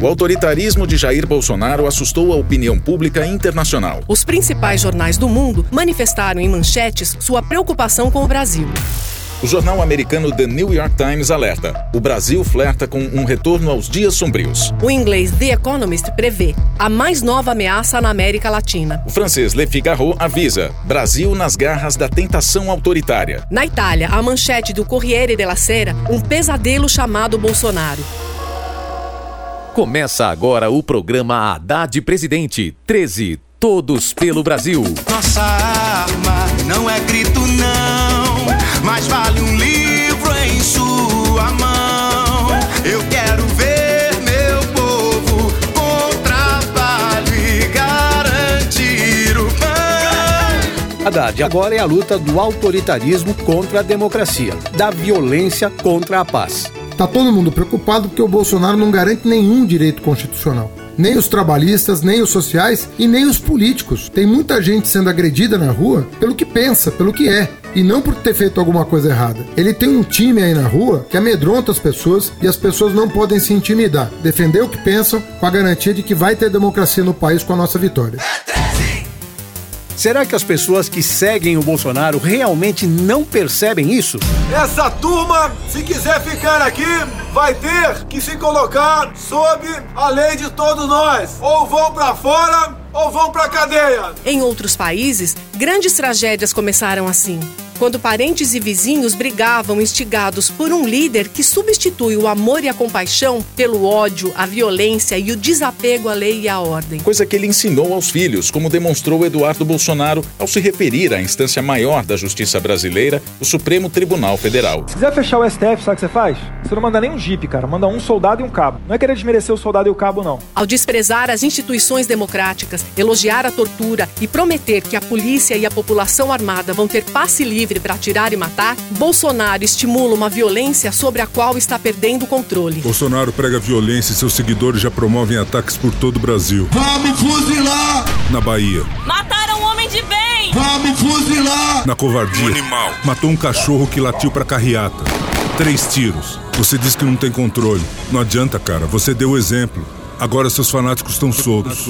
O autoritarismo de Jair Bolsonaro assustou a opinião pública internacional. Os principais jornais do mundo manifestaram em manchetes sua preocupação com o Brasil. O jornal americano The New York Times alerta: o Brasil flerta com um retorno aos dias sombrios. O inglês The Economist prevê a mais nova ameaça na América Latina. O francês Le Figaro avisa: Brasil nas garras da tentação autoritária. Na Itália, a manchete do Corriere della Sera, um pesadelo chamado Bolsonaro. Começa agora o programa Haddad Presidente 13, todos pelo Brasil. Nossa arma não é grito não, mas vale um livro em sua mão. Eu quero ver meu povo com trabalho e garantir o pão. Haddad, agora é a luta do autoritarismo contra a democracia, da violência contra a paz. Tá todo mundo preocupado porque o Bolsonaro não garante nenhum direito constitucional. Nem os trabalhistas, nem os sociais e nem os políticos. Tem muita gente sendo agredida na rua pelo que pensa, pelo que é, e não por ter feito alguma coisa errada. Ele tem um time aí na rua que amedronta as pessoas e as pessoas não podem se intimidar. Defender o que pensam com a garantia de que vai ter democracia no país com a nossa vitória. Será que as pessoas que seguem o Bolsonaro realmente não percebem isso? Essa turma, se quiser ficar aqui, vai ter que se colocar sob a lei de todos nós. Ou vão para fora ou vão para cadeia. Em outros países, grandes tragédias começaram assim. Quando parentes e vizinhos brigavam instigados por um líder que substitui o amor e a compaixão pelo ódio, a violência e o desapego à lei e à ordem. Coisa que ele ensinou aos filhos, como demonstrou Eduardo Bolsonaro ao se referir à instância maior da justiça brasileira, o Supremo Tribunal Federal. Se quiser fechar o STF, sabe o que você faz? Você não manda nem um jipe, cara. Manda um soldado e um cabo. Não é querer desmerecer o soldado e o cabo, não. Ao desprezar as instituições democráticas, elogiar a tortura e prometer que a polícia e a população armada vão ter passe livre para atirar e matar, Bolsonaro estimula uma violência sobre a qual está perdendo o controle. Bolsonaro prega violência e seus seguidores já promovem ataques por todo o Brasil. Vamos fuzilar! Na Bahia, Mataram um homem de bem! Vamos fuzilar! na covardia, animal. matou um cachorro que latiu pra carreata. Três tiros. Você diz que não tem controle. Não adianta, cara. Você deu o exemplo. Agora seus fanáticos estão soltos.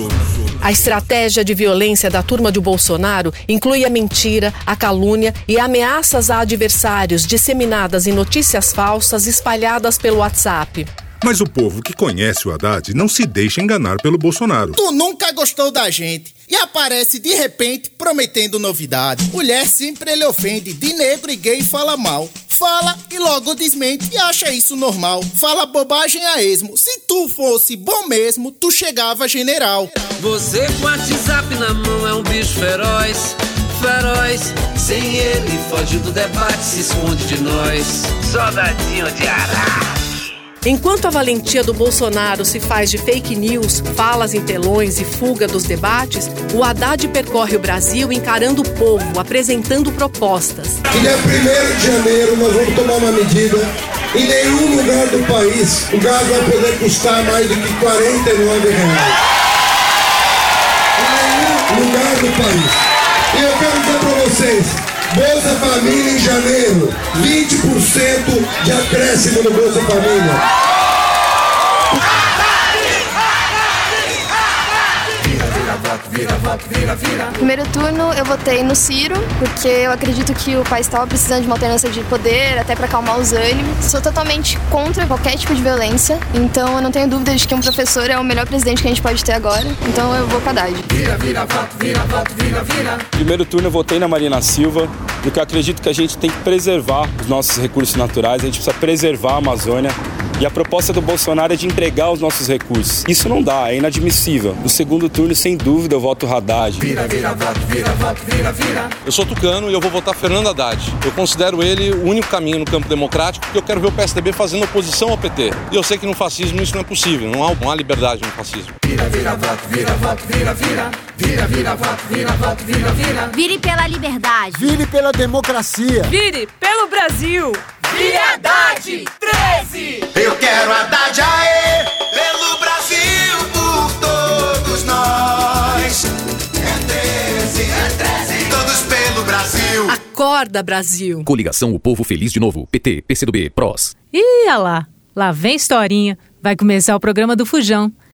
A estratégia de violência da turma de Bolsonaro inclui a mentira, a calúnia e ameaças a adversários disseminadas em notícias falsas espalhadas pelo WhatsApp. Mas o povo que conhece o Haddad não se deixa enganar pelo Bolsonaro. Tu nunca gostou da gente e aparece de repente prometendo novidade. Mulher sempre ele ofende, de negro e gay fala mal. Fala e logo desmente e acha isso normal. Fala bobagem a esmo. Se tu fosse bom mesmo, tu chegava general. Você com o WhatsApp na mão é um bicho feroz, feroz. Sem ele foge do debate, se esconde de nós. Soldadinho de Araque. Enquanto a valentia do Bolsonaro se faz de fake news, falas em telões e fuga dos debates, o Haddad percorre o Brasil encarando o povo, apresentando propostas. E dia 1 de janeiro nós vamos tomar uma medida. Em nenhum lugar do país o gás vai poder custar mais do que 49 reais. Em nenhum lugar do país. E eu quero dizer para vocês, Bolsa Família em janeiro, 20% de acréscimo no Bolsa Família. Primeiro turno eu votei no Ciro, porque eu acredito que o país estava precisando de uma alternância de poder, até para acalmar os ânimos. Sou totalmente contra qualquer tipo de violência, então eu não tenho dúvida de que um professor é o melhor presidente que a gente pode ter agora. Então eu vou com a Haddad. Primeiro turno eu votei na Marina Silva, porque eu acredito que a gente tem que preservar os nossos recursos naturais, a gente precisa preservar a Amazônia. E a proposta do Bolsonaro é de entregar os nossos recursos. Isso não dá, é inadmissível. No segundo turno, sem dúvida, eu voto Haddad. Eu sou tucano e eu vou votar Fernando Haddad. Eu considero ele o único caminho no campo democrático porque eu quero ver o PSDB fazendo oposição ao PT. E eu sei que no fascismo isso não é possível, não há, não há liberdade no fascismo. Vire pela liberdade. Vire pela democracia. Vire pelo Brasil. Vire Haddad 13. Brasil. Acorda, Brasil! Coligação O Povo Feliz de Novo. PT, PCdoB, PROS. Ih, olha lá. Lá vem historinha. Vai começar o programa do Fujão.